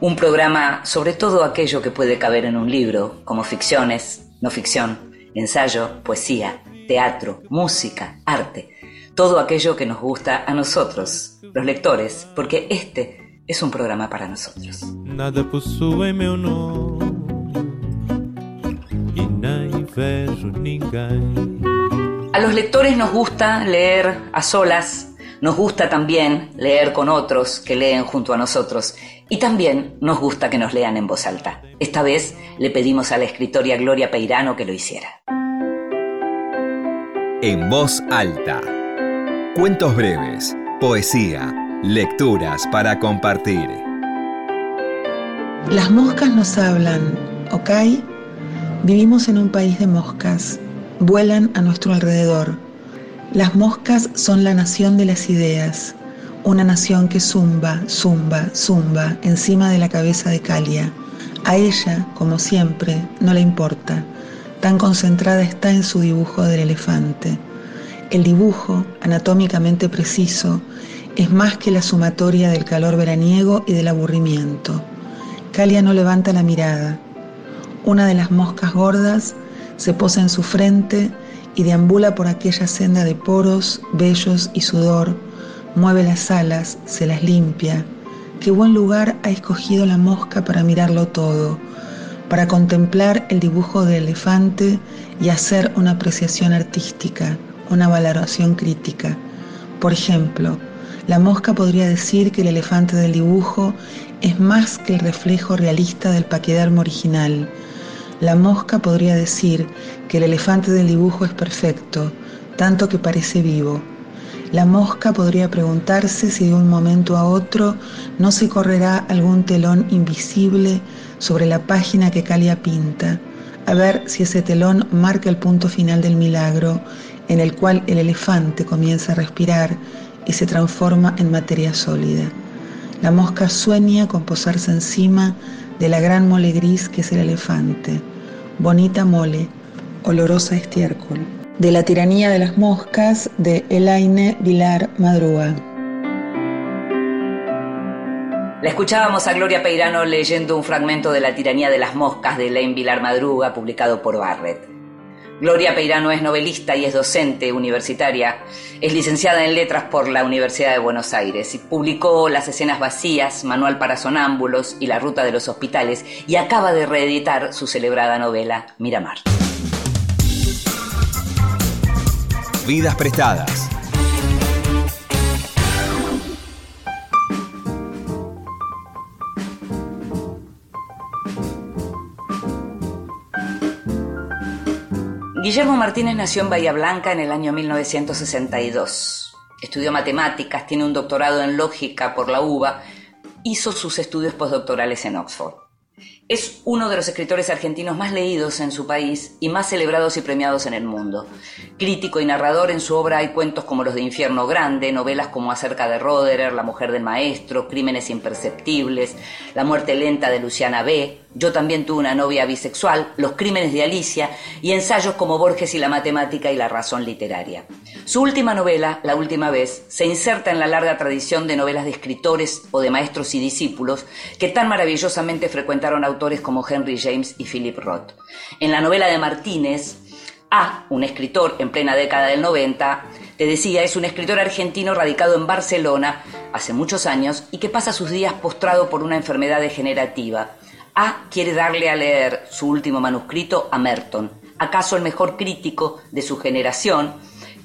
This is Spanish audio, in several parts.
Un programa sobre todo aquello que puede caber en un libro, como ficciones, no ficción, ensayo, poesía, teatro, música, arte. Todo aquello que nos gusta a nosotros, los lectores, porque este es un programa para nosotros. Nada possui meu nome. A los lectores nos gusta leer a solas, nos gusta también leer con otros que leen junto a nosotros y también nos gusta que nos lean en voz alta. Esta vez le pedimos a la escritora Gloria Peirano que lo hiciera. En voz alta. Cuentos breves, poesía, lecturas para compartir. Las moscas nos hablan, ¿ok? Vivimos en un país de moscas, vuelan a nuestro alrededor. Las moscas son la nación de las ideas, una nación que zumba, zumba, zumba encima de la cabeza de Calia. A ella, como siempre, no le importa, tan concentrada está en su dibujo del elefante. El dibujo, anatómicamente preciso, es más que la sumatoria del calor veraniego y del aburrimiento. Calia no levanta la mirada, una de las moscas gordas se posa en su frente y deambula por aquella senda de poros, vellos y sudor, mueve las alas, se las limpia. Qué buen lugar ha escogido la mosca para mirarlo todo, para contemplar el dibujo del elefante y hacer una apreciación artística, una valoración crítica. Por ejemplo, la mosca podría decir que el elefante del dibujo es más que el reflejo realista del paquidermo original, la mosca podría decir que el elefante del dibujo es perfecto, tanto que parece vivo. La mosca podría preguntarse si de un momento a otro no se correrá algún telón invisible sobre la página que Calia pinta, a ver si ese telón marca el punto final del milagro en el cual el elefante comienza a respirar y se transforma en materia sólida. La mosca sueña con posarse encima de la gran mole gris que es el elefante. Bonita mole, olorosa estiércol. De la tiranía de las moscas de Elaine Vilar Madruga. La escuchábamos a Gloria Peirano leyendo un fragmento de La tiranía de las moscas de Elaine Vilar Madruga, publicado por Barrett. Gloria Peirano es novelista y es docente universitaria. Es licenciada en letras por la Universidad de Buenos Aires y publicó Las escenas vacías, Manual para sonámbulos y La ruta de los hospitales y acaba de reeditar su celebrada novela Miramar. Vidas prestadas. Guillermo Martínez nació en Bahía Blanca en el año 1962. Estudió matemáticas, tiene un doctorado en lógica por la UBA, hizo sus estudios postdoctorales en Oxford. Es uno de los escritores argentinos más leídos en su país y más celebrados y premiados en el mundo. Crítico y narrador, en su obra hay cuentos como los de Infierno Grande, novelas como Acerca de Roderer, La mujer del maestro, Crímenes imperceptibles, La muerte lenta de Luciana B., Yo también tuve una novia bisexual, Los crímenes de Alicia y ensayos como Borges y la matemática y la razón literaria. Su última novela, La última vez, se inserta en la larga tradición de novelas de escritores o de maestros y discípulos que tan maravillosamente frecuentaron autores como Henry James y Philip Roth. En la novela de Martínez, A, un escritor en plena década del 90, te decía, es un escritor argentino radicado en Barcelona hace muchos años y que pasa sus días postrado por una enfermedad degenerativa. A quiere darle a leer su último manuscrito a Merton, acaso el mejor crítico de su generación,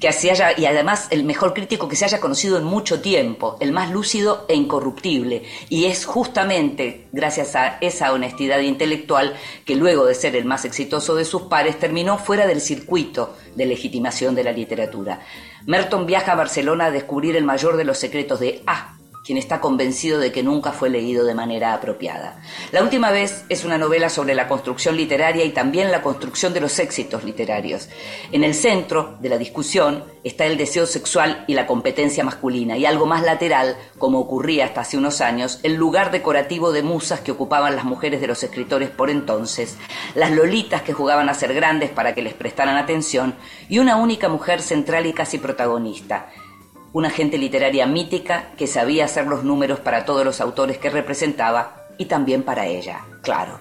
que haya, y además el mejor crítico que se haya conocido en mucho tiempo, el más lúcido e incorruptible. Y es justamente gracias a esa honestidad intelectual que luego de ser el más exitoso de sus pares terminó fuera del circuito de legitimación de la literatura. Merton viaja a Barcelona a descubrir el mayor de los secretos de A, quien está convencido de que nunca fue leído de manera apropiada. La última vez es una novela sobre la construcción literaria y también la construcción de los éxitos literarios. En el centro de la discusión está el deseo sexual y la competencia masculina, y algo más lateral, como ocurría hasta hace unos años, el lugar decorativo de musas que ocupaban las mujeres de los escritores por entonces, las lolitas que jugaban a ser grandes para que les prestaran atención, y una única mujer central y casi protagonista, una gente literaria mítica que sabía hacer los números para todos los autores que representaba y también para ella, claro.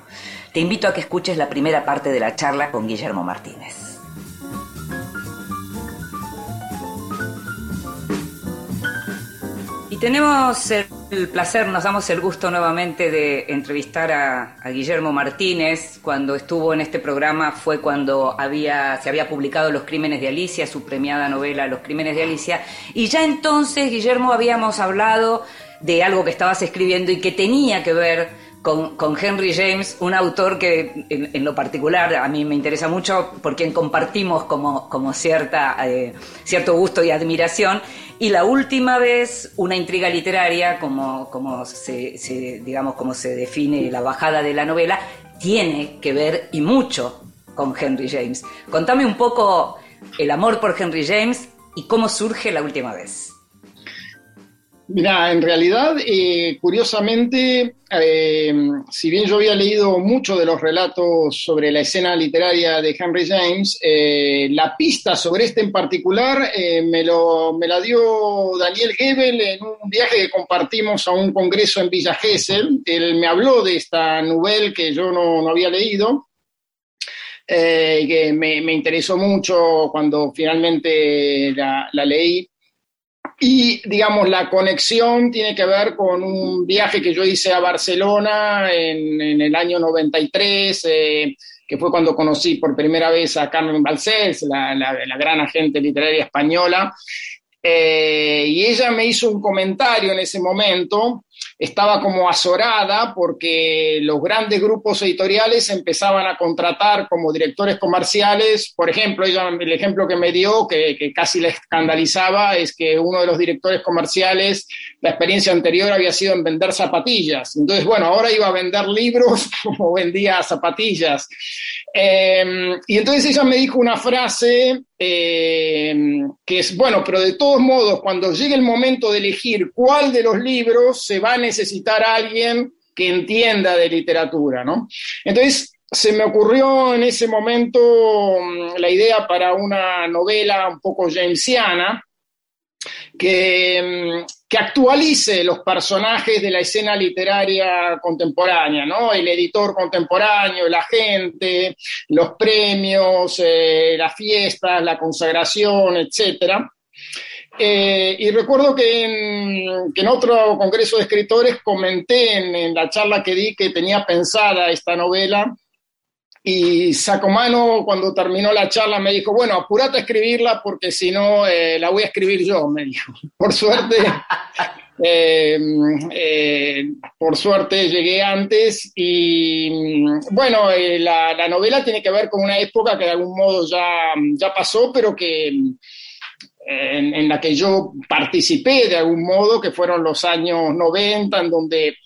Te invito a que escuches la primera parte de la charla con Guillermo Martínez. Y tenemos el placer, nos damos el gusto nuevamente de entrevistar a, Guillermo Martínez. Cuando estuvo en este programa fue cuando había, se había publicado Los Crímenes de Alicia, su premiada novela Los Crímenes de Alicia. Y ya entonces, Guillermo, habíamos hablado de algo que estabas escribiendo y que tenía que ver con, Henry James, un autor que en, lo particular a mí me interesa mucho, por quien compartimos como, cierta, eh, cierto gusto y admiración. Y la última vez, una intriga literaria, como, como se, digamos, como se define la bajada de la novela, tiene que ver y mucho con Henry James. Contame un poco el amor por Henry James y cómo surge la última vez. Mira, en realidad, eh, curiosamente, eh, si bien yo había leído mucho de los relatos sobre la escena literaria de Henry James, eh, la pista sobre este en particular me, lo, me la dio Daniel Gebel en un viaje que compartimos a un congreso en Villa Gesell. Él me habló de esta novela que yo no, había leído. y que me, interesó mucho cuando finalmente la, la leí. Y, digamos, la conexión tiene que ver con un viaje que yo hice a Barcelona en, el año 93, eh, que fue cuando conocí por primera vez a Carmen Balcells, la, la gran agente literaria española. Eh, y ella me hizo un comentario en ese momento, estaba como azorada porque los grandes grupos editoriales empezaban a contratar como directores comerciales, por ejemplo, el ejemplo que me dio, que, que casi le escandalizaba, es que uno de los directores comerciales, la experiencia anterior había sido en vender zapatillas, entonces, bueno, ahora iba a vender libros como vendía zapatillas. Eh, y entonces ella me dijo una frase eh, que es, bueno, pero de todos modos, cuando llegue el momento de elegir cuál de los libros, se va a necesitar alguien que entienda de literatura, ¿no? Entonces, se me ocurrió en ese momento mm, la idea para una novela un poco jamesiana, que, mm, que, actualice los personajes de la escena literaria contemporánea, ¿no? El editor contemporáneo, la gente, los premios, eh, las fiestas, la consagración, etc. Eh, y recuerdo que en, que en, otro congreso de escritores comenté en la charla que di que tenía pensada esta novela y Sacomano, cuando terminó la charla, me dijo, bueno, apurate a escribirla porque si no, eh, la voy a escribir yo, me dijo. Por suerte, eh, eh, por suerte llegué antes y bueno, la, la, novela tiene que ver con una época que de algún modo ya, ya pasó, pero que en, la que yo participé de algún modo, que fueron los años 90, en donde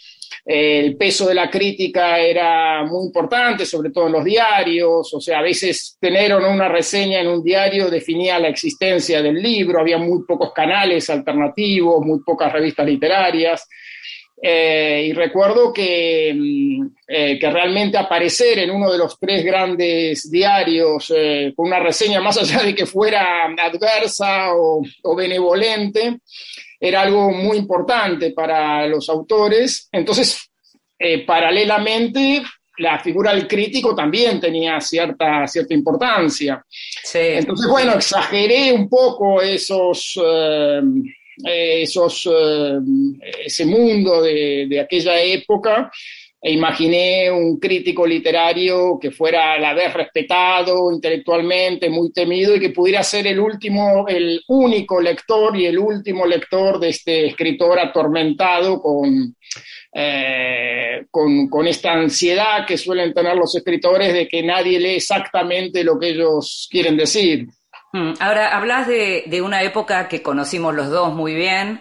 el peso de la crítica era muy importante, sobre todo en los diarios, o sea, a veces tener una reseña en un diario definía la existencia del libro, había muy pocos canales alternativos, muy pocas revistas literarias. Eh, y recuerdo que, mm, eh, que, realmente aparecer en uno de los tres grandes diarios eh, con una reseña, más allá de que fuera adversa o, o benevolente, era algo muy importante para los autores. Entonces, paralelamente, la figura del crítico también tenía cierta, cierta importancia. Entonces, bueno, exageré un poco esos, eh, esos, eh, ese mundo de, de aquella época e imaginé un crítico literario que fuera a la vez respetado intelectualmente, muy temido y que pudiera ser el último, el único lector y el último lector de este escritor atormentado con, eh, con, esta ansiedad que suelen tener los escritores de que nadie lee exactamente lo que ellos quieren decir. Hmm, ahora, hablas de, de una época que conocimos los dos muy bien,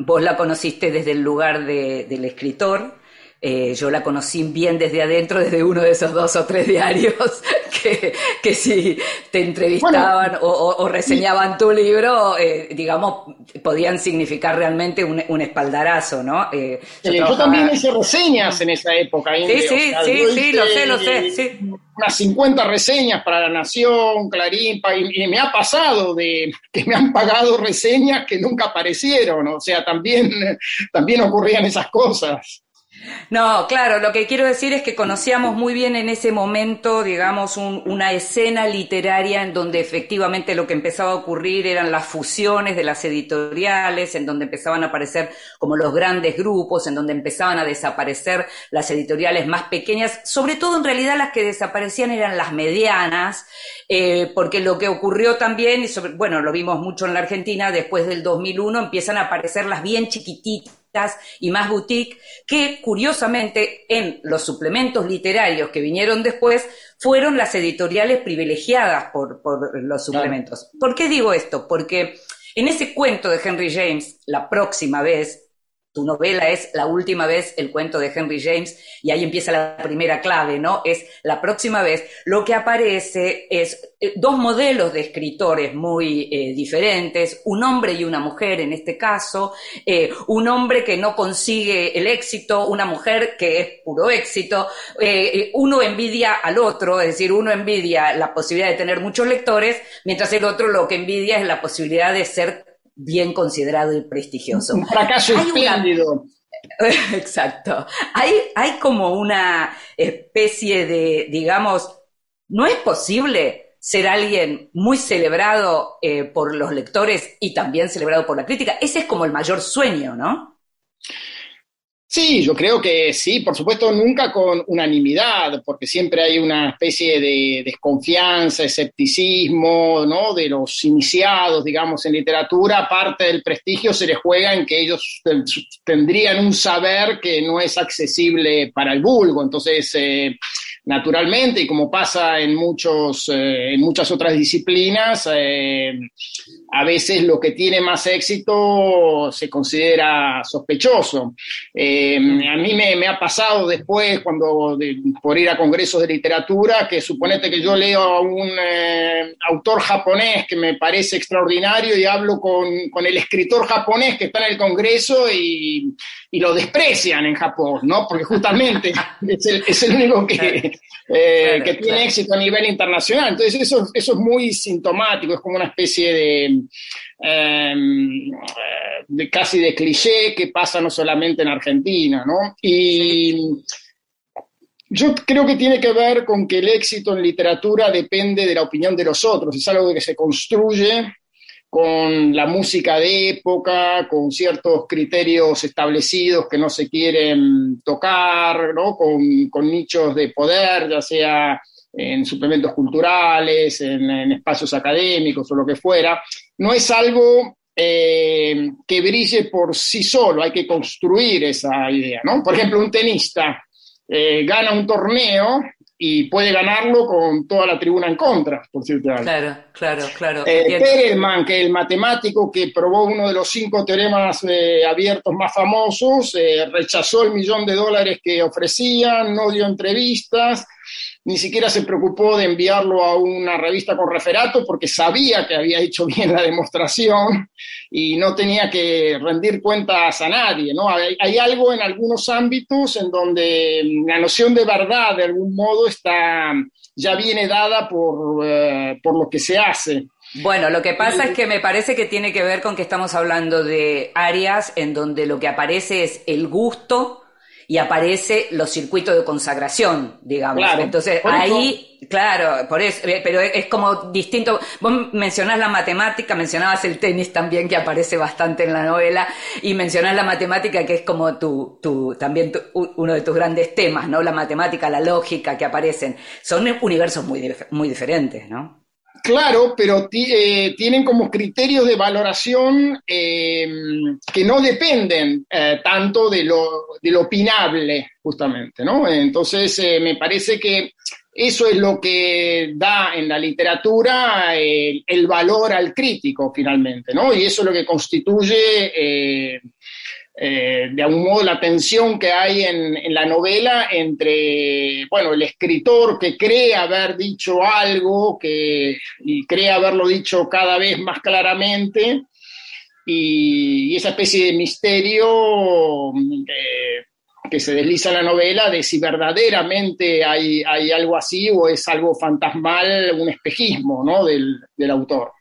vos la conociste desde el lugar del escritor, eh, yo la conocí bien desde adentro, desde uno de esos dos o tres diarios que, que si te entrevistaban o, reseñaban tu libro, eh, digamos, podían significar realmente un, espaldarazo, ¿no? Eh, yo, también hice reseñas en esa época. Sí, sí, sí, sí, lo sé, lo sé. Sí. Unas 50 reseñas para La Nación, Clarín, y, me ha pasado de que me han pagado reseñas que nunca aparecieron, o sea, también, también ocurrían esas cosas. No, claro, lo que quiero decir es que conocíamos muy bien en ese momento, digamos, una escena literaria en donde efectivamente lo que empezaba a ocurrir eran las fusiones de las editoriales, en donde empezaban a aparecer como los grandes grupos, en donde empezaban a desaparecer las editoriales más pequeñas, sobre todo en realidad las que desaparecían eran las medianas, eh, porque lo que ocurrió también, y bueno, lo vimos mucho en la Argentina, después del 2001 empiezan a aparecer las bien chiquititas y más boutique, que curiosamente en los suplementos literarios que vinieron después fueron las editoriales privilegiadas por, los suplementos. ¿Por qué digo esto? Porque en ese cuento de Henry James, la próxima vez, tu novela es la última vez el cuento de Henry James y ahí empieza la primera clave, ¿no? Es la próxima vez. Lo que aparece es eh, dos modelos de escritores muy eh, diferentes, un hombre y una mujer en este caso, eh, un hombre que no consigue el éxito, una mujer que es puro éxito, uno envidia al otro, es decir, uno envidia la posibilidad de tener muchos lectores, mientras el otro lo que envidia es la posibilidad de ser bien considerado y prestigioso. Un fracaso espléndido. Exacto. Hay, hay como una especie de, digamos, no es posible ser alguien muy celebrado eh, por los lectores y también celebrado por la crítica. Ese es como el mayor sueño, ¿no? Sí, yo creo que sí, por supuesto, nunca con unanimidad, porque siempre hay una especie de desconfianza, escepticismo, ¿no? De los iniciados, digamos, en literatura, parte del prestigio se les juega en que ellos tendrían un saber que no es accesible para el vulgo. Entonces, eh, naturalmente, y como pasa en, muchos, eh, en muchas otras disciplinas, eh, a veces lo que tiene más éxito se considera sospechoso. Eh, a mí me, ha pasado después, cuando por ir a congresos de literatura, que suponete que yo leo a un autor japonés que me parece extraordinario y hablo con, el escritor japonés que está en el congreso y, lo desprecian en Japón, ¿no? Porque justamente es el único que, eh, que tiene éxito a nivel internacional. Entonces eso, eso es muy sintomático, es como una especie de, em, de casi de cliché que pasa no solamente en Argentina, ¿no? Y yo creo que tiene que ver con que el éxito en literatura depende de la opinión de los otros, es algo que se construye con la música de época, con ciertos criterios establecidos que no se quieren tocar, ¿no? con, nichos de poder, ya sea en suplementos culturales, en, espacios académicos o lo que fuera. No es algo eh, que brille por sí solo, hay que construir esa idea. ¿no? Por ejemplo, un tenista eh, gana un torneo y puede ganarlo con toda la tribuna en contra, por cierto. Claro, claro, claro. Eh, Perelman, que el matemático que probó uno de los cinco teoremas eh, abiertos más famosos, eh, rechazó el millón de dólares que ofrecían, no dio entrevistas, ni siquiera se preocupó de enviarlo a una revista con referato porque sabía que había hecho bien la demostración y no tenía que rendir cuentas a nadie. ¿no? Hay, algo en algunos ámbitos en donde la noción de verdad, de algún modo, está, ya viene dada por, eh, por lo que se hace. Bueno, lo que pasa es que me parece que tiene que ver con que estamos hablando de áreas en donde lo que aparece es el gusto y aparece los circuitos de consagración, digamos. Entonces ahí, claro, por eso, eh, pero es como distinto. Vos mencionás la matemática, mencionabas el tenis también que aparece bastante en la novela y mencionás la matemática que es como tu, tu también uno de tus grandes temas, ¿no? La matemática, la lógica que aparecen. Son universos muy, muy diferentes, ¿no? Claro, pero eh, tienen como criterios de valoración eh, que no dependen eh, tanto de lo, de lo, opinable, justamente, ¿no? Entonces, me parece que eso es lo que da en la literatura el, valor al crítico finalmente, ¿no? Y eso es lo que constituye, eh, de algún modo, la tensión que hay en, la novela entre, bueno, el escritor que cree haber dicho algo que, y cree haberlo dicho cada vez más claramente, y, esa especie de misterio eh, que se desliza en la novela de si verdaderamente hay, hay algo así o es algo fantasmal, un espejismo ¿no? del, del autor.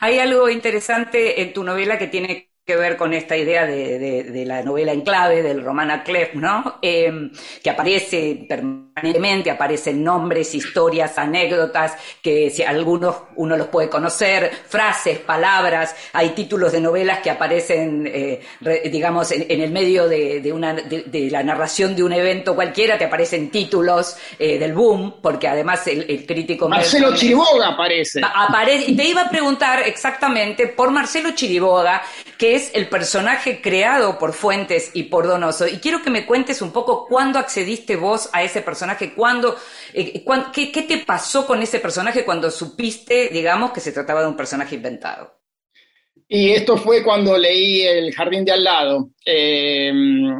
Hay algo interesante en tu novela que tiene que ver con esta idea de, la novela en clave del Romana Clef, ¿no? Em, que aparece permanentemente, aparecen nombres, historias, anécdotas, que si algunos uno los puede conocer, frases, palabras, hay títulos de novelas que aparecen, eh, digamos, en, el medio de, una, de, la narración de un evento cualquiera, te aparecen títulos eh, del boom, porque además el, crítico... Marcelo Chiriboga aparece. aparece. Y te iba a preguntar exactamente por Marcelo Chiriboga, que es el personaje creado por Fuentes y por Donoso. Y quiero que me cuentes un poco cuándo accediste vos a ese personaje, cuándo, eh, qué, te pasó con ese personaje cuando supiste, digamos, que se trataba de un personaje inventado. Y esto fue cuando leí El Jardín de al lado eh,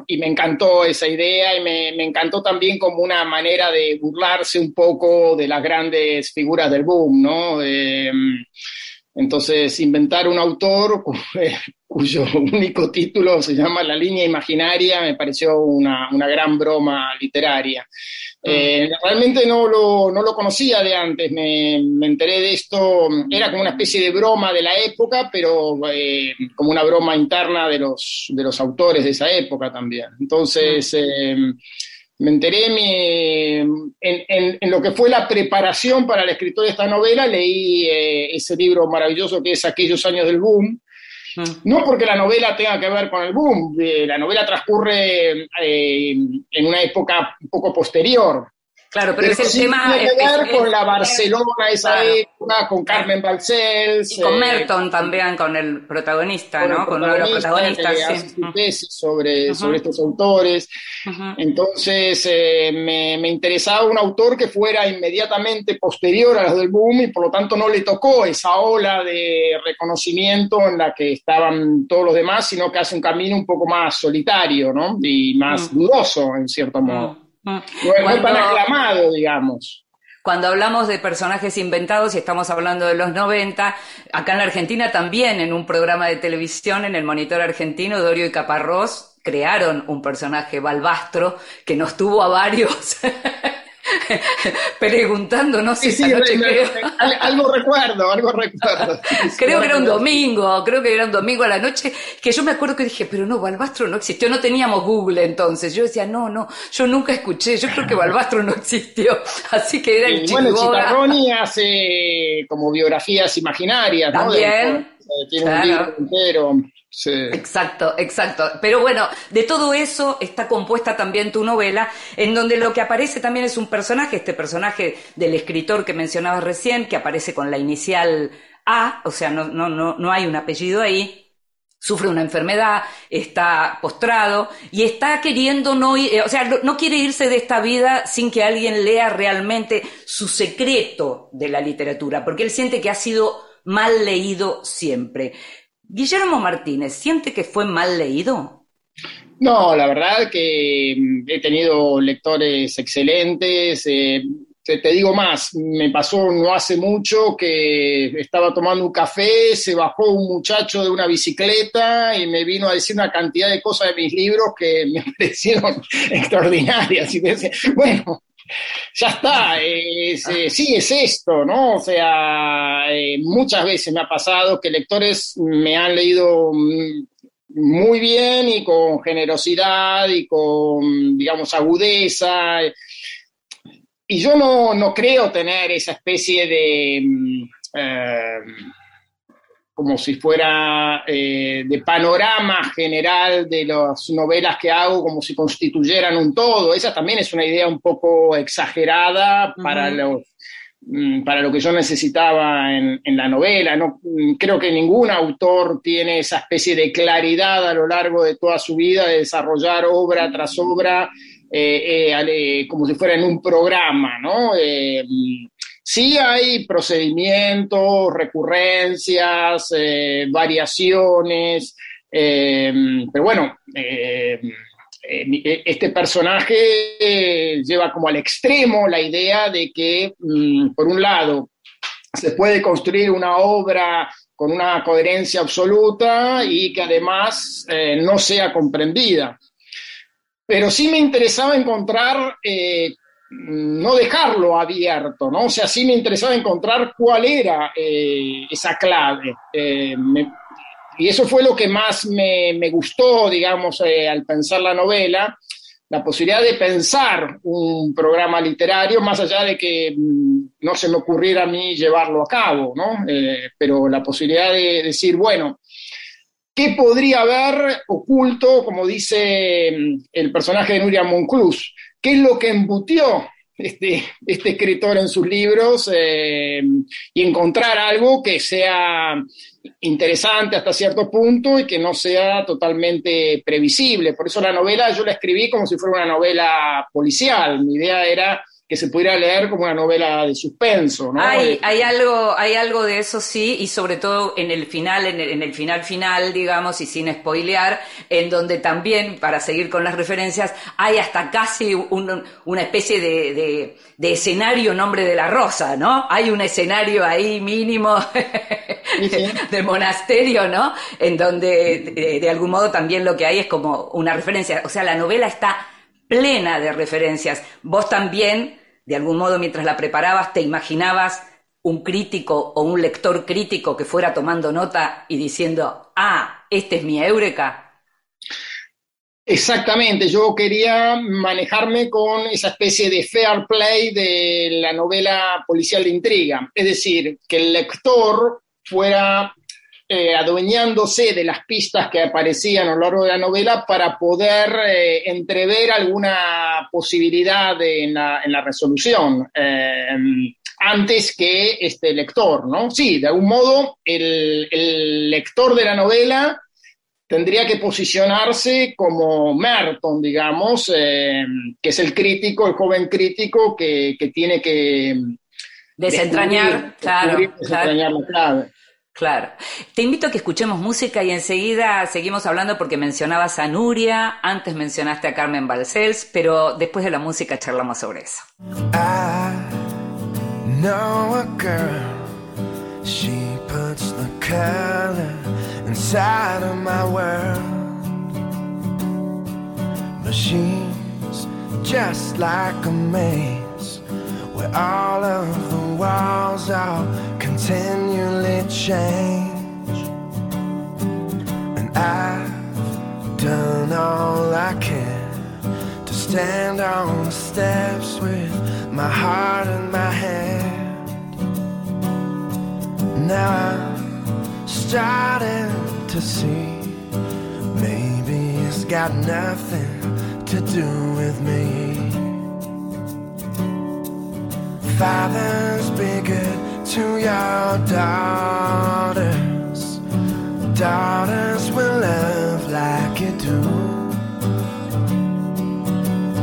y me encantó esa idea y me, encantó también como una manera de burlarse un poco de las grandes figuras del boom, ¿no? Eh, entonces, inventar un autor cuyo único título se llama La línea imaginaria me pareció una, gran broma literaria. Ah. Eh, realmente no lo, no lo, conocía de antes, me, enteré de esto, era como una especie de broma de la época, pero eh, como una broma interna de los, de los autores de esa época también. Entonces, eh, me enteré en, lo que fue la preparación para el escritor de esta novela, leí eh, ese libro maravilloso que es Aquellos años del boom. Mm. No porque la novela tenga que ver con el boom, eh, la novela transcurre eh, en una época un poco posterior, Claro, pero, es el tema. Tiene que ver con la Barcelona, esa época, con Carmen Balcells. Y con eh, Merton también, con el protagonista, ¿no? con uno de los protagonistas. Sí. sobre, sobre estos autores. Entonces, eh, me, me, interesaba un autor que fuera inmediatamente posterior a los del boom y por lo tanto no le tocó esa ola de reconocimiento en la que estaban todos los demás, sino que hace un camino un poco más solitario, ¿no? Y más dudoso, en cierto modo. Es tan aclamado, digamos. Cuando hablamos de personajes inventados y estamos hablando de los 90, acá en la Argentina también en un programa de televisión, en el Monitor Argentino, Dorio y Caparrós crearon un personaje balbastro que nos tuvo a varios preguntando, no sé, sí, algo recuerdo, algo recuerdo. creo que era un domingo, creo que era un domingo a la noche, que yo me acuerdo que dije, pero no, Balbastro no existió, no teníamos Google entonces. Yo decía, no, no, yo nunca escuché, yo creo que Balbastro no existió, así que era el Bueno, Chitarroni hace como biografías imaginarias, ¿no? También. tiene un libro entero. Exacto, exacto. Pero bueno, de todo eso está compuesta también tu novela, en donde lo que aparece también es un personaje, este personaje del escritor que mencionabas recién, que aparece con la inicial A, o sea, no, no, no, no hay un apellido ahí, sufre una enfermedad, está postrado y está queriendo no ir, o sea, no quiere irse de esta vida sin que alguien lea realmente su secreto de la literatura, porque él siente que ha sido mal leído siempre. Guillermo Martínez, ¿siente que fue mal leído? No, la verdad que mm, he tenido lectores excelentes. Eh, te, digo más, me pasó no hace mucho que estaba tomando un café, se bajó un muchacho de una bicicleta y me vino a decir una cantidad de cosas de mis libros que me parecieron extraordinarias. Bueno, ya está, eh, sí, es esto, ¿no? O sea, eh, muchas veces me ha pasado que lectores me han leído mm, muy bien y con generosidad y con, digamos, agudeza. Y yo no, creo tener esa especie de... Mm, eh, como si fuera eh, de panorama general de las novelas que hago, como si constituyeran un todo. Esa también es una idea un poco exagerada para, mm, para lo que yo necesitaba en, la novela. No, mm, creo que ningún autor tiene esa especie de claridad a lo largo de toda su vida de desarrollar obra tras obra como si fuera en un programa, ¿no? Sí hay procedimientos, recurrencias, variaciones, pero bueno, este personaje lleva como al extremo la idea de que, mm, por un lado, se puede construir una obra con una coherencia absoluta y que además eh, no sea comprendida. Pero sí me interesaba encontrar, eh, no dejarlo abierto, ¿no? O sea, sí me interesaba encontrar cuál era eh, esa clave. y eso fue lo que más me, me gustó, digamos, al pensar la novela, la posibilidad de pensar un programa literario, más allá de que mm, no se me ocurriera a mí llevarlo a cabo, ¿no? Eh, pero la posibilidad de decir, bueno, ¿qué podría haber oculto, como dice mm, el personaje de Nuria Monclús? ¿Qué es lo que embutió este, este escritor en sus libros eh, y encontrar algo que sea interesante hasta cierto punto y que no sea totalmente previsible. Por eso la novela yo la escribí como si fuera una novela policial. Mi idea era que se pudiera leer como una novela de suspenso. ¿no? Hay, eh, hay, algo, hay algo de eso sí, y sobre todo en el final, en el, final final, digamos, y sin spoilear, en donde también, para seguir con las referencias, hay hasta casi una especie de, de, escenario nombre de la rosa, ¿no? Hay un escenario ahí mínimo de monasterio, ¿no? En donde de algún modo también lo que hay es como una referencia. O sea, la novela está plena de referencias. Vos también, de algún modo, mientras la preparabas, te imaginabas un crítico o un lector crítico que fuera tomando nota y diciendo, ah, este es mi Eureka. Exactamente, yo quería manejarme con esa especie de fair play de la novela policial de intriga, es decir, que el lector fuera eh, adueñándose de las pistas que aparecían a lo largo de la novela para poder eh, entrever alguna posibilidad en, la, resolución eh, antes que este lector, ¿no? Sí, de algún modo el, lector de la novela tendría que posicionarse como Merton, digamos, que es el crítico, el joven crítico que, tiene que desentrañar, claro, desentrañar la clave. Claro. Te invito a que escuchemos música y enseguida seguimos hablando porque mencionabas a Nuria, antes mencionaste a Carmen Balcells, pero después de la música charlamos sobre eso. A girl, color just like a maze where all of the walls are continually change. And I've done all I can to stand on the steps with my heart in my hand. Now I'm starting to see maybe it's got nothing to do with me. Fathers, be good to your daughters. Daughters will love like you do.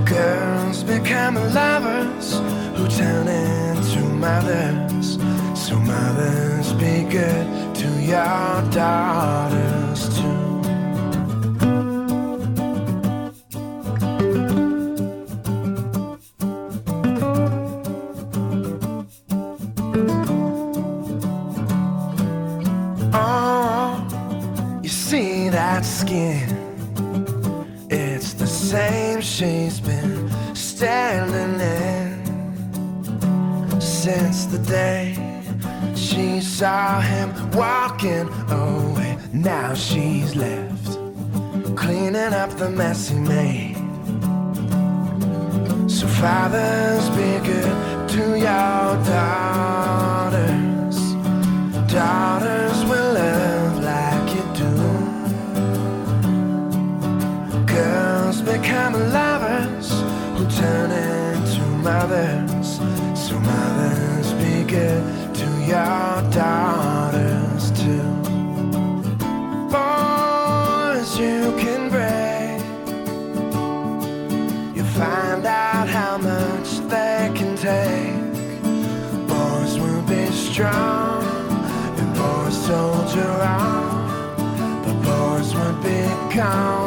Girls become lovers who turn into mothers. So mothers be good to your daughters too. Now she's left cleaning up the mess he made. So, fathers, be good to your daughters. Daughters will love like you do. Girls become lovers who turn into mothers. So mothers be good come.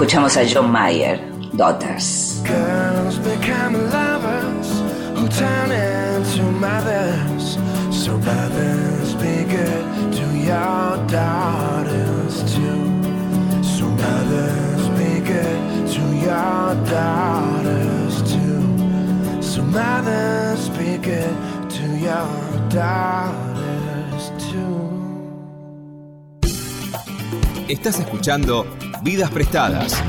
Escuchamos a John Mayer, Daughters. Girls become lovers who turn into mothers. So mothers be good to your daughters too. So mothers be good to your daughters too. So mothers be good to your daughters too. Estás escuchando Vidas Prestadas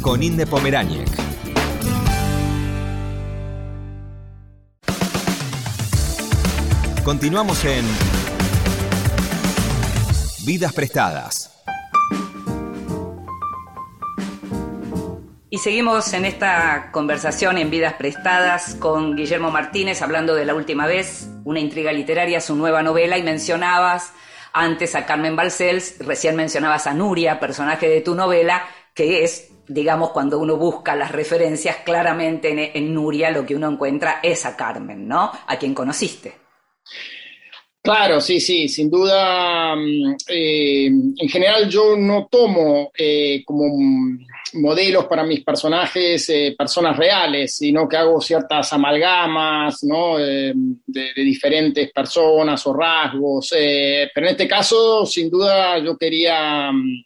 con Inde Pomeráñez. Continuamos en Vidas Prestadas. Y seguimos en esta conversación en Vidas Prestadas con Guillermo Martínez hablando de la última vez, una intriga literaria, su nueva novela, y mencionabas antes a Carmen Balcells, recién mencionabas a Nuria, personaje de tu novela, que es, digamos, cuando uno busca las referencias, claramente en, en Nuria lo que uno encuentra es a Carmen, ¿no? A quien conociste. Claro, sí, sí, sin duda. mm, eh, en general yo no tomo eh, como mm, modelos para mis personajes eh, personas reales, sino que hago ciertas amalgamas, ¿no? De, de diferentes personas o rasgos. pero en este caso, sin duda, yo quería mm,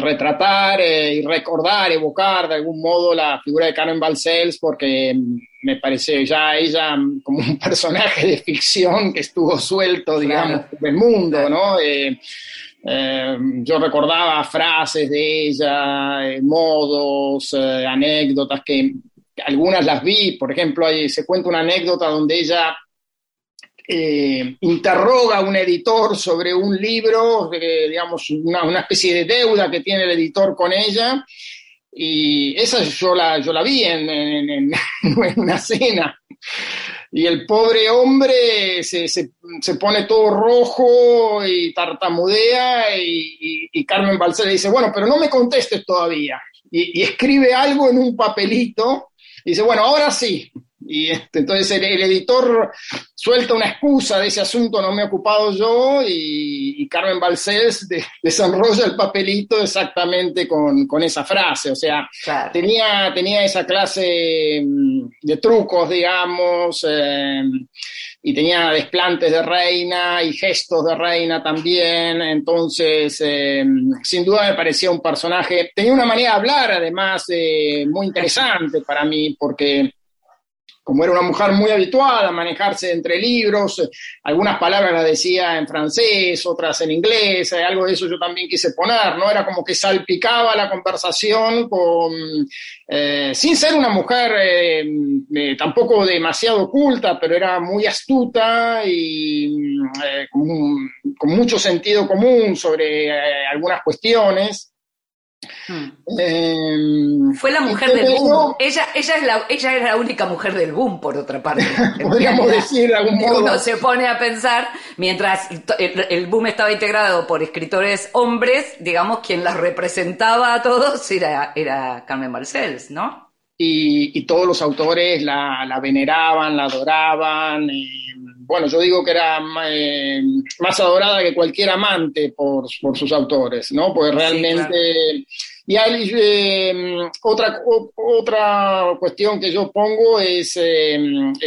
retratar y recordar, evocar de algún modo la figura de Carmen Balcells, porque me parece ya ella como un personaje de ficción que estuvo suelto, digamos, Claro. por el mundo, ¿no? Eh, eh, yo recordaba frases de ella, eh, modos, anécdotas que algunas las vi, por ejemplo, ahí se cuenta una anécdota donde ella eh, interroga a un editor sobre un libro, eh, digamos, una, una especie de deuda que tiene el editor con ella, y esa yo la, yo la vi en, en- una cena. Y el pobre hombre se, se- se pone todo rojo y tartamudea y, y- Carmen Balcel le dice, bueno, pero no me contestes todavía. Y, y escribe algo en un papelito y dice, bueno, ahora sí. Y este, entonces el, el editor suelta una excusa de ese asunto, no me he ocupado yo, y, y Carmen Balcells de- desenrolla el papelito exactamente con, con esa frase. O sea, Claro. tenía, tenía esa clase mm, de trucos, digamos, eh, y tenía desplantes de reina y gestos de reina también, entonces eh, sin duda me parecía un personaje, tenía una manera de hablar además eh, muy interesante para mí, porque como era una mujer muy habituada a manejarse entre libros, algunas palabras las decía en francés, otras en inglés, eh, algo de eso yo también quise poner, ¿no? Era como que salpicaba la conversación con, eh, sin ser una mujer eh, tampoco demasiado culta, pero era muy astuta y eh, con, con mucho sentido común sobre algunas cuestiones. Hmm. Eh, Fue la mujer y del boom. Ella, ella, es la, ella es la única mujer del boom, por otra parte. Podríamos decir de algún modo. Uno se pone a pensar, mientras el, el boom estaba integrado por escritores hombres, digamos, quien las representaba a todos era, era Carmen Balcells, ¿no? y, y todos los autores la, la veneraban, la adoraban. y, bueno, yo digo que era eh, más adorada que cualquier amante por, por sus autores, ¿no? Porque realmente... Y hay, eh, otra, o- otra cuestión que yo pongo es eh,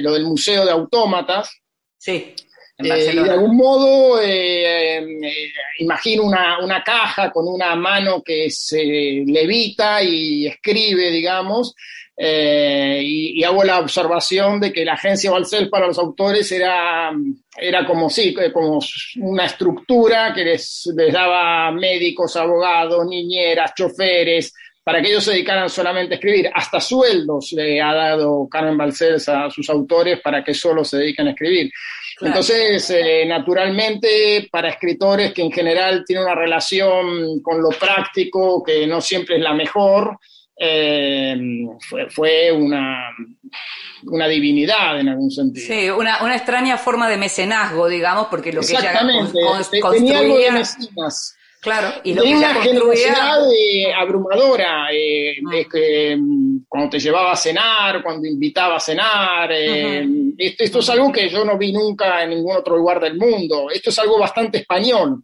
lo del Museo de Autómatas, Sí. Eh, y de algún modo, eh, eh, imagino una, una caja con una mano que se levita y escribe, digamos, eh, y, y hago la observación de que la agencia Balcel para los autores era, era como, sí, como una estructura que les, les daba médicos, abogados, niñeras, choferes, para que ellos se dedicaran solamente a escribir. Hasta sueldos le ha dado Carmen Balcells a sus autores para que solo se dediquen a escribir. Claro. Entonces, eh, naturalmente, para escritores que en general tienen una relación con lo práctico, que no siempre es la mejor, eh, fue, fue una, una divinidad en algún sentido. Sí, una, una extraña forma de mecenazgo, digamos, porque lo que ella con- con- te- tenía algo de construía... Claro, y lo que Tenía ella una construía... generosidad eh, abrumadora, eh, Ah. es que, mm, cuando te llevaba a cenar, cuando invitaba a cenar. eh, esto, esto es algo que yo no vi nunca en ningún otro lugar del mundo. Esto es algo bastante español,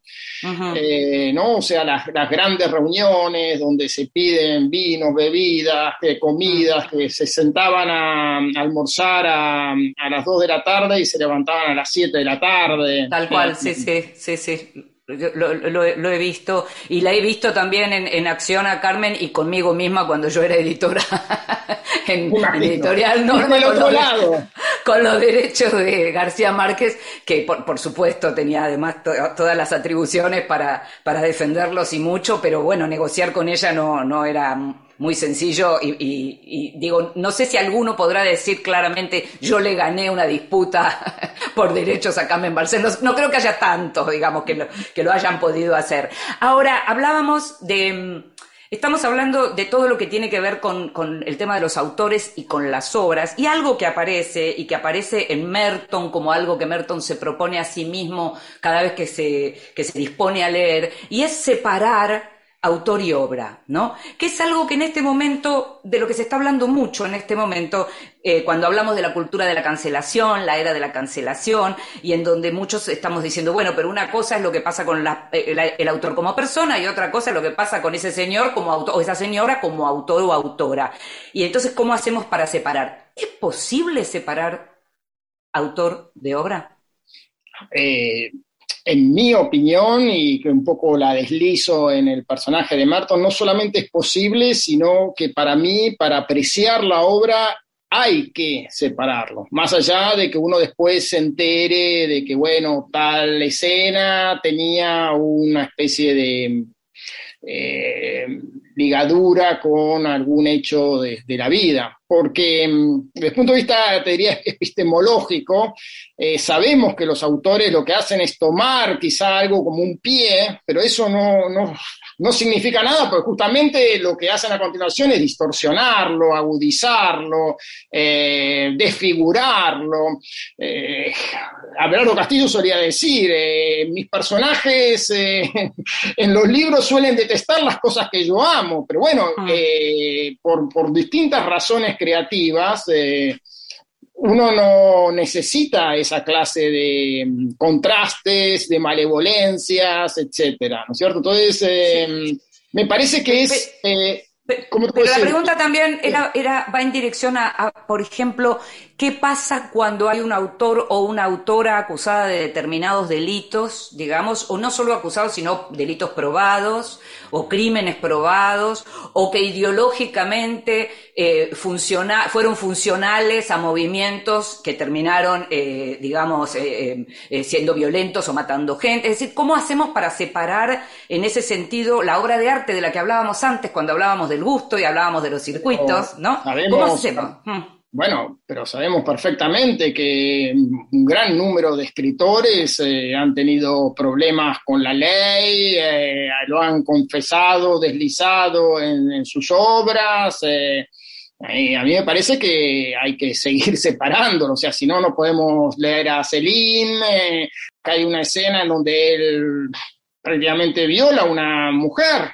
¿no? O sea, las, las grandes reuniones donde se piden vinos, bebidas, comidas, que se sentaban a, a almorzar a, a las 2 de la tarde y se levantaban a las 7 de la tarde. Tal cual, sí, sí, sí, sí. Yo Lo, lo he- lo he visto y la he visto también en, en acción a Carmen y conmigo misma cuando yo era editora en, Editorial Norma con otro los, lado. con los derechos de García Márquez, que por, por supuesto tenía además to- todas las atribuciones para, para defenderlos y mucho, pero bueno, negociar con ella no, no era muy sencillo y, digo, no sé si alguno podrá decir claramente yo le gané una disputa por derechos a Carmen Barcelos. No creo que haya tantos, digamos, que lo, que lo hayan podido hacer. Ahora, hablábamos de... Estamos hablando de todo lo que tiene que ver con, con el tema de los autores y con las obras, y algo que aparece y que aparece en Merton como algo que Merton se propone a sí mismo cada vez que se, que se dispone a leer, y es separar autor y obra, ¿no? Que es algo que en este momento, de lo que se está hablando mucho en este momento, eh, cuando hablamos de la cultura de la cancelación, la era de la cancelación, y en donde muchos estamos diciendo, bueno, pero una cosa es lo que pasa con eh, el autor como persona y otra cosa es lo que pasa con ese señor como autor, o esa señora como autor o autora. Y entonces, ¿cómo hacemos para separar? ¿Es posible separar autor de obra? eh, en mi opinión, y que un poco la deslizo en el personaje de Merton, no solamente es posible, sino que para mí, para apreciar la obra, hay que separarlo. Más allá de que uno después se entere de que, bueno, tal escena tenía una especie de eh, ligadura con algún hecho de, la vida. Porque mm, desde el punto de vista, te epistemológico, eh, sabemos que los autores lo que hacen es tomar quizá algo como un pie, pero eso no, no, no significa nada, porque justamente lo que hacen a continuación es distorsionarlo, agudizarlo, eh, desfigurarlo. Eh, Abelardo Castillo solía decir, eh, mis personajes eh, en los libros suelen detestar las cosas que yo amo, pero bueno, Ah. por, por distintas razones creativas, uno no necesita esa clase de mm, contrastes, de malevolencias, etcétera, ¿no es cierto? Entonces, eh, me parece que es... eh, Pe- ¿Cómo te Pero la pregunta también era, era, va en dirección a, a, por ejemplo, ¿qué pasa cuando hay un autor o una autora acusada de determinados delitos, digamos, o no solo acusados, sino delitos probados, o crímenes probados, o que ideológicamente eh, funciona, fueron funcionales a movimientos que terminaron, eh, digamos, eh, siendo violentos o matando gente? Es decir, ¿cómo hacemos para separar en ese sentido la obra de arte de la que hablábamos antes cuando hablábamos del gusto y hablábamos de los circuitos, ¿no? ¿Cómo hacemos? Bueno, pero sabemos perfectamente que un gran número de escritores eh, han tenido problemas con la ley, eh, lo han confesado, deslizado en, sus obras. eh, a mí me parece que hay que seguir separándolo, o sea, si no, no podemos leer a Celine, que hay una escena en donde él prácticamente viola a una mujer,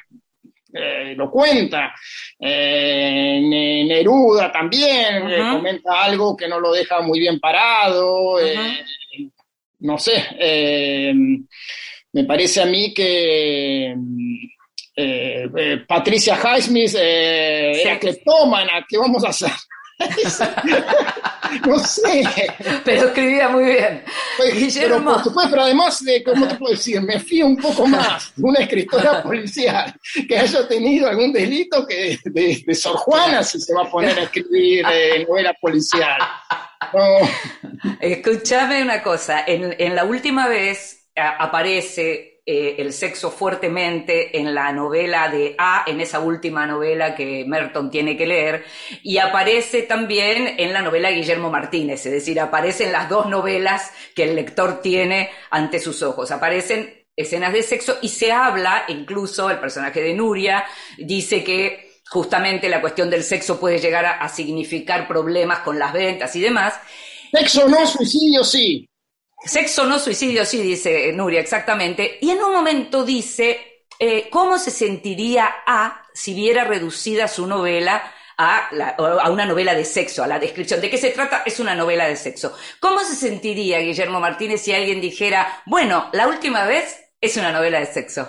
eh, lo cuenta. Eh, Ne- Neruda también eh, comenta algo que no lo deja muy bien parado. eh, no sé, me parece a mí que Patricia Highsmith era cleptómana, ¿qué vamos a hacer? no sé. Pero escribía muy bien. Pues, pero, Guillermo. por supuesto, pero además, de, ¿cómo te puedo decir? Me fío un poco más de una escritora policial que haya tenido algún delito que de, de- de Sor Juana si se va a poner a escribir eh, novela policial. No. Escúchame una cosa, en, en la última vez a- aparece eh, el sexo fuertemente en la novela de A, en esa última novela que Merton tiene que leer, y aparece también en la novela Guillermo Martínez, es decir, aparecen las dos novelas que el lector tiene ante sus ojos, aparecen escenas de sexo y se habla, incluso el personaje de Nuria dice que justamente la cuestión del sexo puede llegar a, a significar problemas con las ventas y demás, Sexo no, suicidio sí. Sexo no suicidio, sí, dice Nuria, exactamente. Y en un momento dice, eh, ¿cómo se sentiría A si viera reducida su novela a, a una novela de sexo, a la descripción? ¿De qué se trata? Es una novela de sexo. ¿Cómo se sentiría Guillermo Martínez si alguien dijera, bueno, la última vez es una novela de sexo?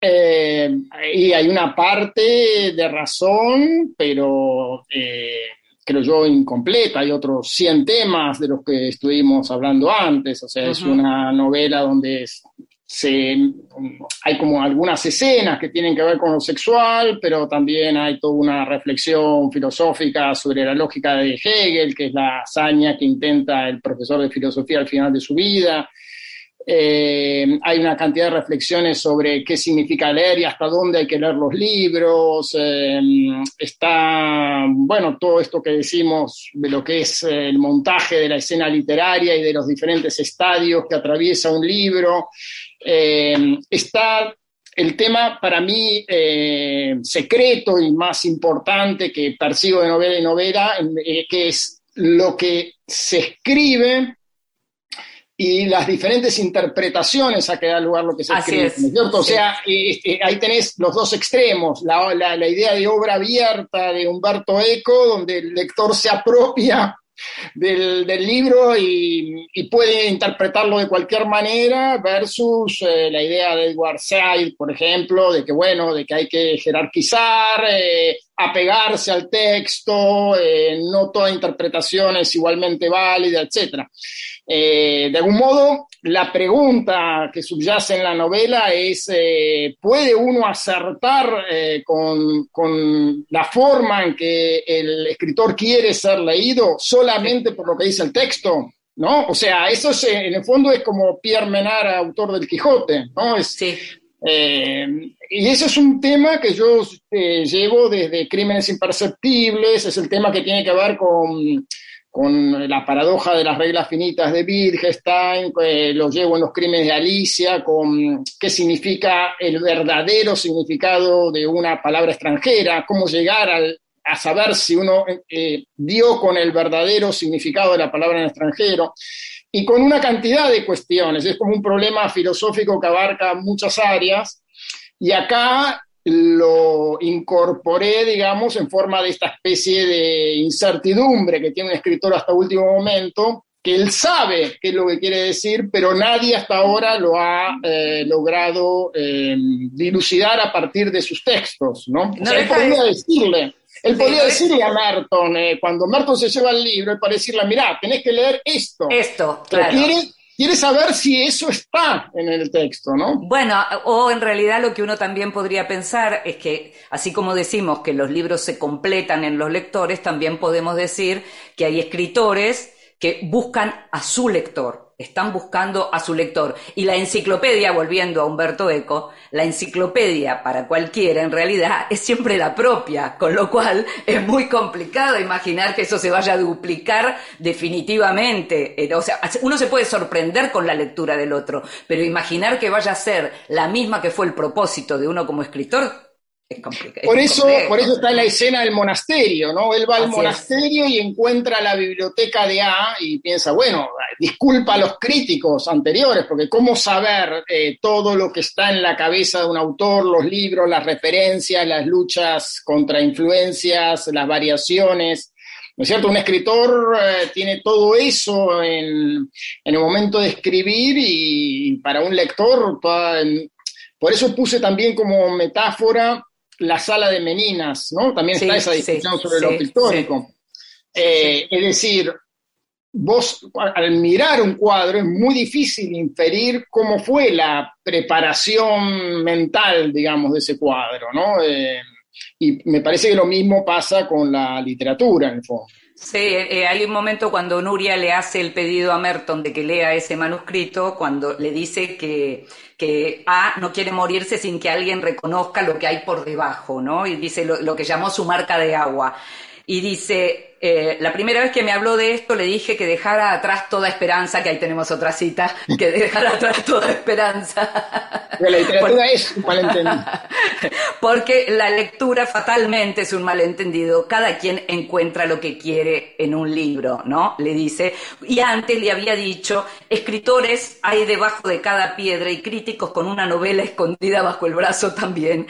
Eh, y hay una parte de razón, pero eh, creo yo incompleta. Hay otros 100 temas de los que estuvimos hablando antes. O sea, es Ujú. una novela donde es- se, hay como algunas escenas que tienen que ver con lo sexual, pero también hay toda una reflexión filosófica sobre la lógica de Hegel, que es la hazaña que intenta el profesor de filosofía al final de su vida. Eh, hay una cantidad de reflexiones sobre qué significa leer y hasta dónde hay que leer los libros. Eh, está, bueno, todo esto que decimos de lo que es el montaje de la escena literaria y de los diferentes estadios que atraviesa un libro. Eh, está el tema para mí secreto y más importante que persigo de novela y novela, que es lo que se escribe y las diferentes interpretaciones a que da lugar lo que se Así escribe. es, ¿no es cierto? O sea, eh, este, ahí tenés los dos extremos, la, la- la idea de obra abierta de Humberto Eco, donde el lector se apropia del, del libro y, y puede interpretarlo de cualquier manera, versus eh, la idea de Edward Said, por ejemplo, de que, bueno, de que hay que jerarquizar, eh, apegarse al texto, eh, no toda interpretación es igualmente válida, etcétera. Eh, de algún modo, la pregunta que subyace en la novela es, eh, ¿puede uno acertar con, con la forma en que el escritor quiere ser leído solamente por lo que dice el texto? ¿No? O sea, eso es, en el fondo es como Pierre Menard, autor del Quijote, ¿no? Es, Sí. eh, y ese es un tema que yo eh, llevo desde Crímenes Imperceptibles, es el tema que tiene que ver con, con la paradoja de las reglas finitas de Wittgenstein, eh, lo llevo en los Crímenes de Alicia, con qué significa el verdadero significado de una palabra extranjera, cómo llegar al- a saber si uno eh, dio con el verdadero significado de la palabra en extranjero y con una cantidad de cuestiones. Es como un problema filosófico que abarca muchas áreas y acá lo incorporé, digamos, en forma de esta especie de incertidumbre que tiene un escritor hasta último momento, que él sabe qué es lo que quiere decir, pero nadie hasta ahora lo ha eh, logrado eh, dilucidar a partir de sus textos, ¿no? O No sea, él de- podría decirle, él podría no decirle a Merton, eh, cuando Merton se lleva el libro, es para decirle, mirá, tenés que leer esto. Esto, claro. Quiere saber si eso está en el texto, ¿no? Bueno, o en realidad lo que uno también podría pensar es que, así como decimos que los libros se completan en los lectores, también podemos decir que hay escritores que buscan a su lector, están buscando a su lector. Y la enciclopedia, volviendo a Humberto Eco, la enciclopedia para cualquiera en realidad es siempre la propia, con lo cual es muy complicado imaginar que eso se vaya a duplicar definitivamente. Eh, O sea, uno se puede sorprender con la lectura del otro, pero imaginar que vaya a ser la misma que fue el propósito de uno como escritor es. Por eso, por eso está en la escena del monasterio, ¿no? Él va al Así es. monasterio y encuentra la biblioteca de A y piensa, bueno, disculpa a los críticos anteriores, porque cómo saber eh, todo lo que está en la cabeza de un autor, los libros, las referencias, las luchas contra influencias, las variaciones. ¿No es cierto? Un escritor eh, tiene todo eso en, en el momento de escribir y para un lector, por eso puse también como metáfora la sala de Meninas, ¿no? También Sí, está esa sí, discusión sobre sí, lo pictórico. Eh, es decir, vos al mirar un cuadro es muy difícil inferir cómo fue la preparación mental, digamos, de ese cuadro, ¿no? Eh, y me parece que lo mismo pasa con la literatura, en el fondo. Sí, eh, hay un momento cuando Nuria le hace el pedido a Merton de que lea ese manuscrito, cuando le dice que, que A no quiere morirse sin que alguien reconozca lo que hay por debajo, ¿no? Y dice lo que llamó su marca de agua. Y dice, eh, la primera vez que me habló de esto le dije que dejara atrás toda esperanza, que ahí tenemos otra cita, que dejara atrás toda esperanza. Pero la literatura es un malentendido. Porque la lectura fatalmente es un malentendido. Cada quien encuentra lo que quiere en un libro, ¿no? Le dice. Y antes le había dicho, escritores hay debajo de cada piedra y críticos con una novela escondida bajo el brazo también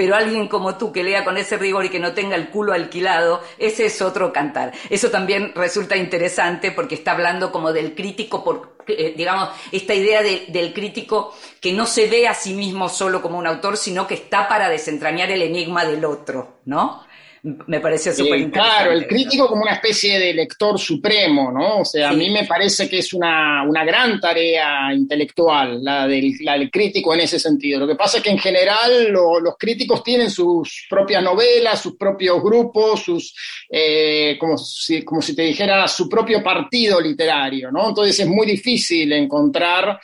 pero alguien como tú que lea con ese rigor y que no tenga el culo alquilado, ese es otro cantar. Eso también resulta interesante porque está hablando como del crítico, por, eh, digamos, esta idea de- del crítico que no se ve a sí mismo solo como un autor, sino que está para desentrañar el enigma del otro, ¿no? Me pareció súper Eh, claro, el crítico como una especie de lector supremo, ¿no? O sea, a mí me parece que es una, una gran tarea intelectual la del, la del crítico en ese sentido. Lo que pasa es que en general lo- los críticos tienen sus propias novelas, sus propios grupos, sus, eh, como, si, como si te dijera, su propio partido literario, ¿no? Entonces es muy difícil encontrar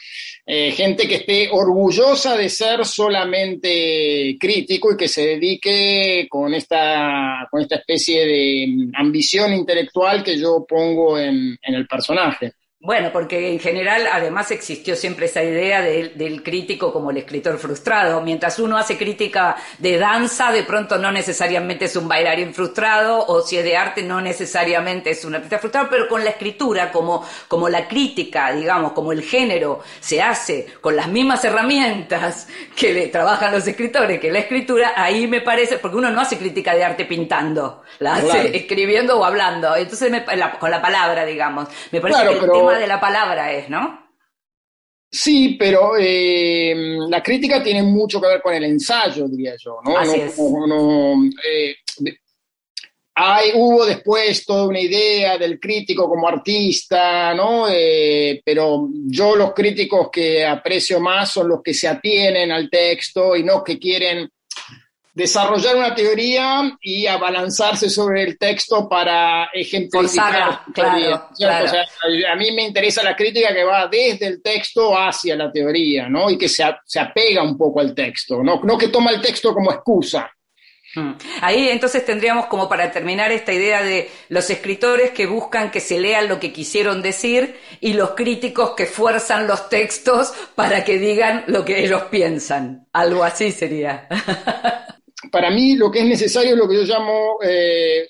eh, gente que esté orgullosa de ser solamente crítico y que se dedique con esta, con esta especie de mm, ambición intelectual que yo pongo en, en el personaje. Bueno, porque en general además existió siempre esa idea del, del crítico como el escritor frustrado. Mientras uno hace crítica de danza, de pronto no necesariamente es un bailarín frustrado, o si es de arte, no necesariamente es un artista frustrado, pero con la escritura, como, como la crítica, digamos, como el género se hace con las mismas herramientas que le trabajan los escritores, que la escritura, ahí me parece, porque uno no hace crítica de arte pintando, la hace Claro. escribiendo o hablando. Entonces, me- la- con la palabra, digamos. Me parece Claro, que el pero- tema de la palabra es, ¿no? Sí, pero eh, la crítica tiene mucho que ver con el ensayo, diría yo, ¿no? Así No- es. no- eh, hay, hubo después toda una idea del crítico como artista, ¿no? Eh, pero yo los críticos que aprecio más son los que se atienen al texto y no que quieren desarrollar una teoría y abalanzarse sobre el texto para ejemplificar claro, claro. O sea, a mí me interesa la crítica que va desde el texto hacia la teoría, ¿no? Y que se, a- se apega un poco al texto, ¿no? No que toma el texto como excusa. Mm. Ahí entonces tendríamos como para terminar esta idea de los escritores que buscan que se lean lo que quisieron decir y los críticos que fuerzan los textos para que digan lo que ellos piensan. Algo así sería. Para mí lo que es necesario es lo que yo llamo, eh,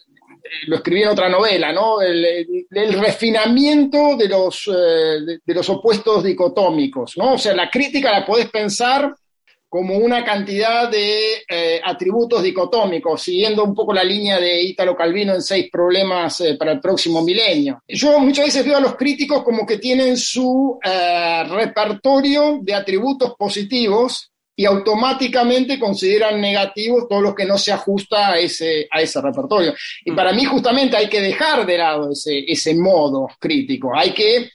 lo escribí en otra novela, ¿no? El, refinamiento de los, eh, de, los opuestos dicotómicos, ¿no? O sea, la crítica la podés pensar como una cantidad de eh, atributos dicotómicos, siguiendo un poco la línea de Ítalo Calvino en seis problemas para el próximo milenio. Yo muchas veces veo a los críticos como que tienen su repertorio de atributos positivos y automáticamente consideran negativos todo lo que no se ajusta a ese, a ese repertorio. Y para mí justamente hay que dejar de lado ese, ese modo crítico, hay que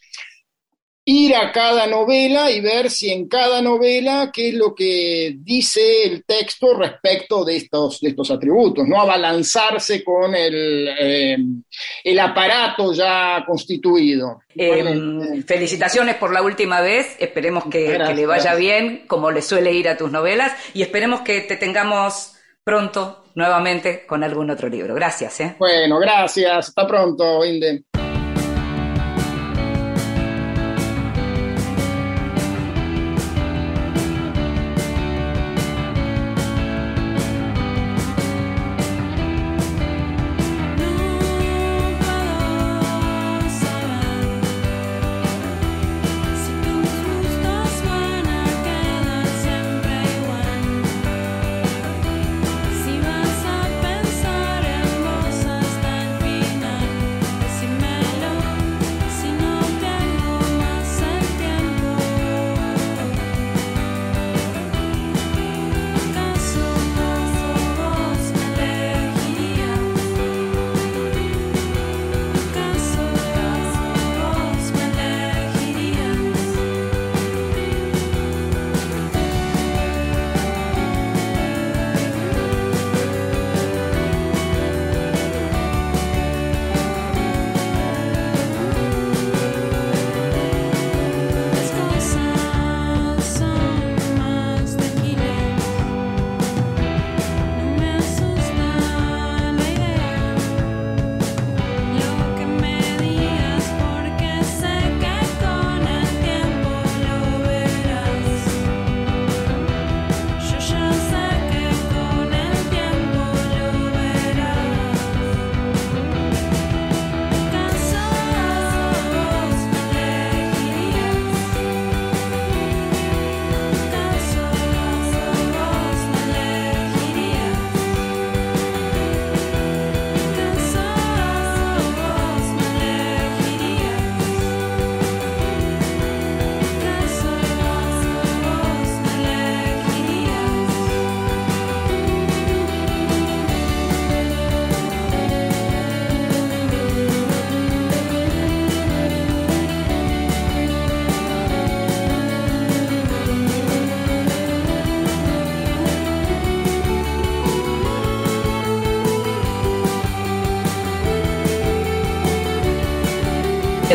ir a cada novela y ver si en cada novela qué es lo que dice el texto respecto de estos, de estos atributos, no abalanzarse con el, eh, el aparato ya constituido. Eh, felicitaciones por la última vez, esperemos que, Gracias. que le vaya bien, como le suele ir a tus novelas, y esperemos que te tengamos pronto nuevamente con algún otro libro. Gracias. ¿eh? Bueno, gracias. Hasta pronto, Inde.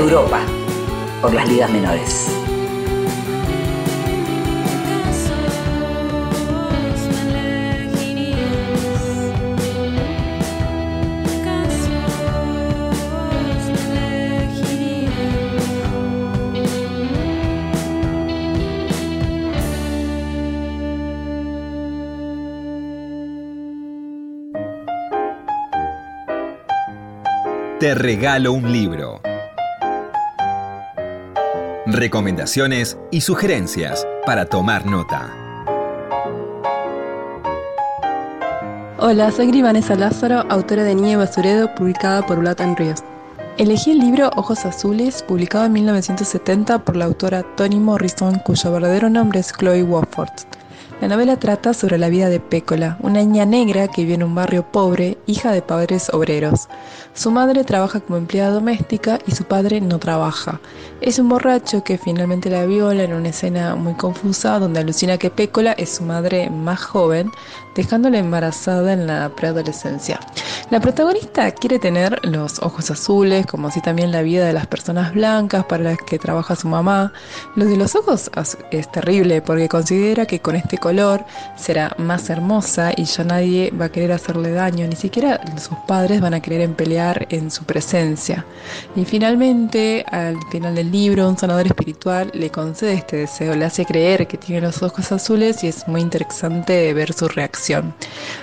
Europa, por las ligas menores. Te regalo un libro. Recomendaciones y sugerencias para tomar nota. Hola, soy Gri Vanessa Lázaro, autora de Niña Basuredo, publicada por Blatan Ríos. Elegí el libro Ojos Azules, publicado en 1970 por la autora Toni Morrison, cuyo verdadero nombre es Chloe Wofford. La novela trata sobre la vida de Pécola, una niña negra que vive en un barrio pobre, hija de padres obreros. Su madre trabaja como empleada doméstica y su padre no trabaja. Es un borracho que finalmente la viola en una escena muy confusa donde alucina que Pécola es su madre más joven, dejándola embarazada en la preadolescencia. La protagonista quiere tener los ojos azules, como así también la vida de las personas blancas para las que trabaja su mamá. Lo de los ojos es terrible porque considera que con este color será más hermosa y ya nadie va a querer hacerle daño, ni siquiera sus padres van a querer pelear en su presencia. Y finalmente, al final del libro, un sanador espiritual le concede este deseo, le hace creer que tiene los ojos azules y es muy interesante ver su reacción.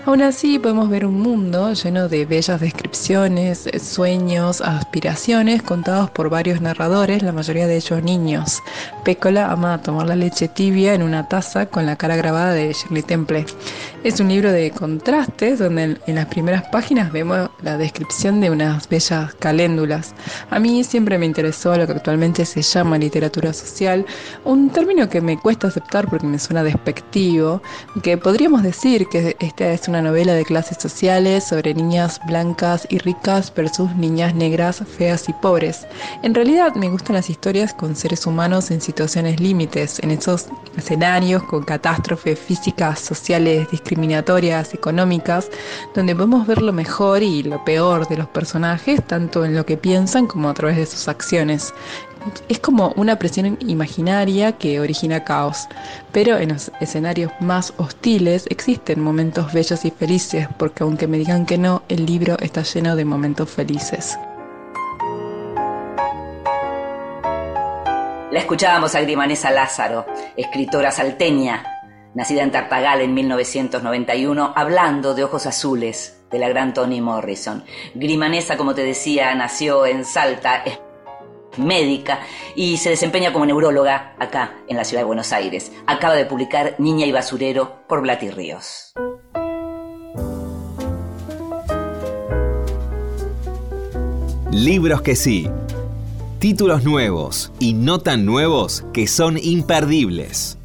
Aún así, podemos ver un mundo lleno de bellas descripciones, sueños, aspiraciones contados por varios narradores, la mayoría de ellos niños. Pécola ama tomar la leche tibia en una taza con la cara grabada de Shirley Temple. Es un libro de contrastes donde en- las primeras páginas vemos la descripción de unas bellas caléndulas. A mí siempre me interesó lo que actualmente se llama literatura social, un término que me cuesta aceptar porque me suena despectivo, que podríamos decir que esta es una novela de clases sociales sobre niñas blancas y ricas versus niñas negras, feas y pobres. En realidad me gustan las historias con seres humanos en situaciones límites, en esos escenarios con catástrofes físicas, sociales, discriminatorias, económicas, donde podemos ver lo mejor y lo peor de los personajes, tanto en lo que piensan como a través de sus acciones. Es como una presión imaginaria que origina caos, pero en los escenarios más hostiles existen momentos bellos y felices, porque aunque me digan que no, el libro está lleno de momentos felices. La escuchábamos a Grimanesa Lázaro, escritora salteña, nacida en Tartagal en 1991, hablando de Ojos Azules de la gran Toni Morrison. Grimanesa, como te decía, nació en Salta, es médica y se desempeña como neuróloga acá en la ciudad de Buenos Aires. Acaba de publicar Niña y Basurero por Blati Ríos. Libros que sí. Títulos nuevos y no tan nuevos que son imperdibles.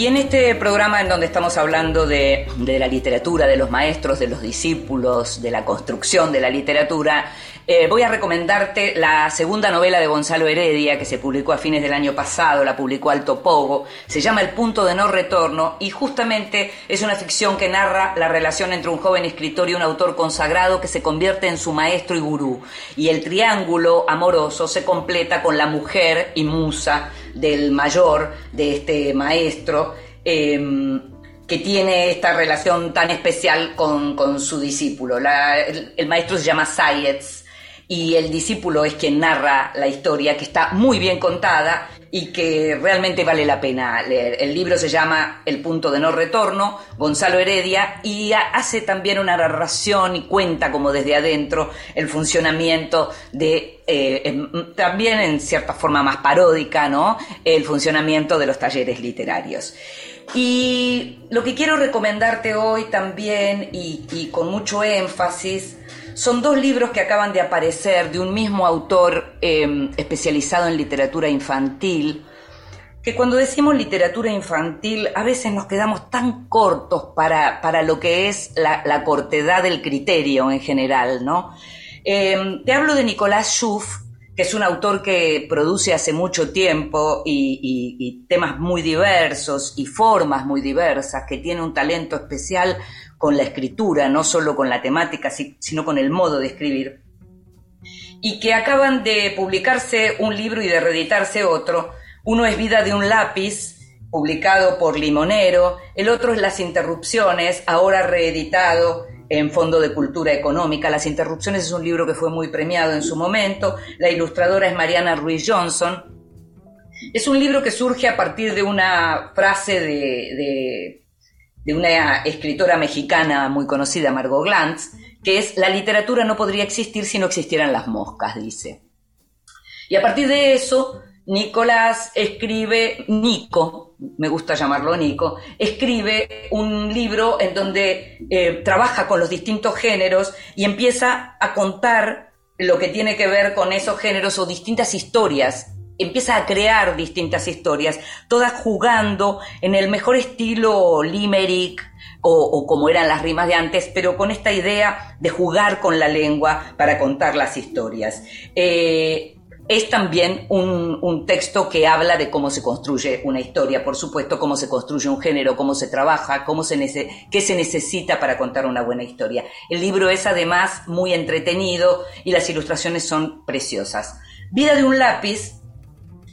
Y en este programa en donde estamos hablando de, la literatura, de los maestros, de los discípulos, de la construcción de la literatura, eh, voy a recomendarte la segunda novela de Gonzalo Heredia que se publicó a fines del año pasado, la publicó Alto Pogo, se llama El punto de no retorno y justamente es una ficción que narra la relación entre un joven escritor y un autor consagrado que se convierte en su maestro y gurú. Y el triángulo amoroso se completa con la mujer y musa del mayor, de este maestro, eh, que tiene esta relación tan especial con, su discípulo. El, el maestro se llama Sayetz y el discípulo es quien narra la historia, que está muy bien contada y que realmente vale la pena leer. El libro se llama El punto de no retorno, Gonzalo Heredia, y ha- hace también una narración y cuenta como desde adentro el funcionamiento de, eh, también en cierta forma más paródica, ¿no? El funcionamiento de los talleres literarios. Y lo que quiero recomendarte hoy también, y con mucho énfasis, son dos libros que acaban de aparecer de un mismo autor eh, especializado en literatura infantil, que cuando decimos literatura infantil a veces nos quedamos tan cortos para, para lo que es la, cortedad del criterio en general, ¿no? Eh, te hablo de Nicolás Schuff, que es un autor que produce hace mucho tiempo y temas muy diversos y formas muy diversas, que tiene un talento especial con la escritura, no solo con la temática, si- sino con el modo de escribir. y que acaban de publicarse un libro y de reeditarse otro. Uno es Vida de un lápiz, publicado por Limonero, el otro es Las interrupciones, ahora reeditado en Fondo de Cultura Económica. Las interrupciones es un libro que fue muy premiado en su momento. La ilustradora es Mariana Ruiz Johnson. Es un libro que surge a partir de una frase de, de, de una escritora mexicana muy conocida, Margot Glantz, que es la literatura no podría existir si no existieran las moscas, dice. Y a partir de eso, Nicolás escribe, Nico, me gusta llamarlo Nico, escribe un libro en donde eh, trabaja con los distintos géneros y empieza a contar lo que tiene que ver con esos géneros o distintas historias. Empieza a crear distintas historias, todas jugando en el mejor estilo limerick o, como eran las rimas de antes, pero con esta idea de jugar con la lengua para contar las historias. Eh, es también un, un, texto que habla de cómo se construye una historia, por supuesto, cómo se construye un género, cómo se trabaja, cómo se qué se necesita para contar una buena historia. El libro es además muy entretenido y las ilustraciones son preciosas. Vida de un lápiz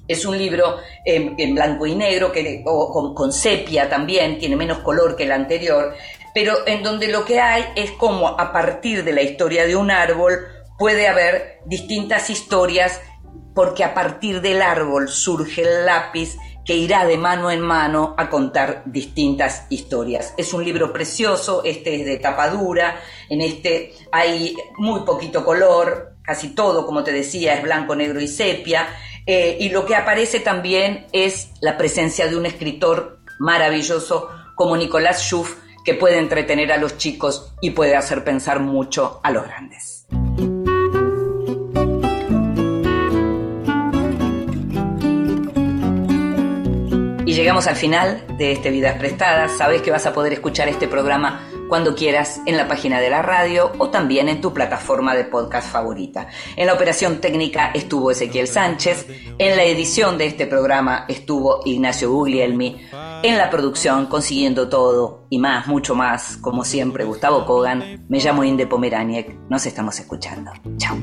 es un libro en, blanco y negro, que, con, con sepia también, tiene menos color que el anterior, pero en donde lo que hay es como a partir de la historia de un árbol puede haber distintas historias porque a partir del árbol surge el lápiz que irá de mano en mano a contar distintas historias. Es un libro precioso, este es de tapa dura, en este hay muy poquito color, casi todo, como te decía, es blanco, negro y sepia, eh, y lo que aparece también es la presencia de un escritor maravilloso como Nicolás Schuff, que puede entretener a los chicos y puede hacer pensar mucho a los grandes. Y llegamos al final de este Vidas Prestadas. Sabes que vas a poder escuchar este programa cuando quieras en la página de la radio o también en tu plataforma de podcast favorita. En la operación técnica estuvo Ezequiel Sánchez, en la edición de este programa estuvo Ignacio Guglielmi, en la producción consiguiendo todo y más, mucho más, como siempre, Gustavo Kogan. Me llamo Inde Pomeraniec, nos estamos escuchando. Chao.